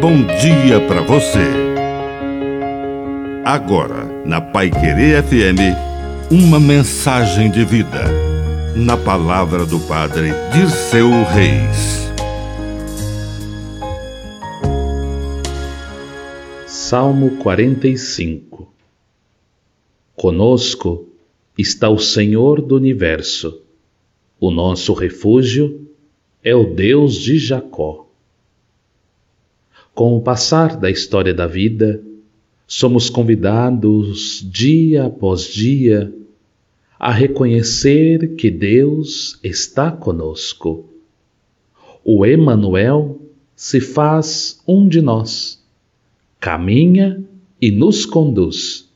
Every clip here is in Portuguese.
bom dia para você. Agora, na Pai Querer FM, uma mensagem de vida. Na palavra do Padre Dirceu Reis. Salmo 45 Conosco está o Senhor do universo. O nosso refúgio é o Deus de Jacó. Com o passar da história da vida, somos convidados dia após dia a reconhecer que Deus está conosco. O Emanuel se faz um de nós, caminha e nos conduz.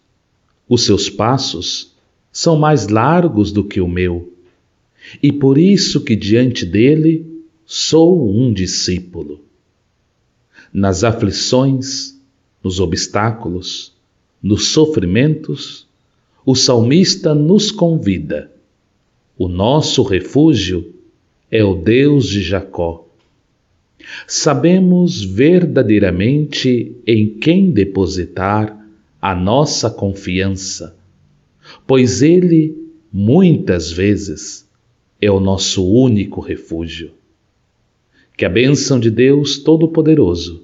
Os seus passos são mais largos do que o meu, e por isso que diante dele sou um discípulo nas aflições, nos obstáculos, nos sofrimentos, o salmista nos convida. O nosso refúgio é o Deus de Jacó. Sabemos verdadeiramente em quem depositar a nossa confiança, pois Ele, muitas vezes, é o nosso único refúgio. Que a bênção de Deus Todo-Poderoso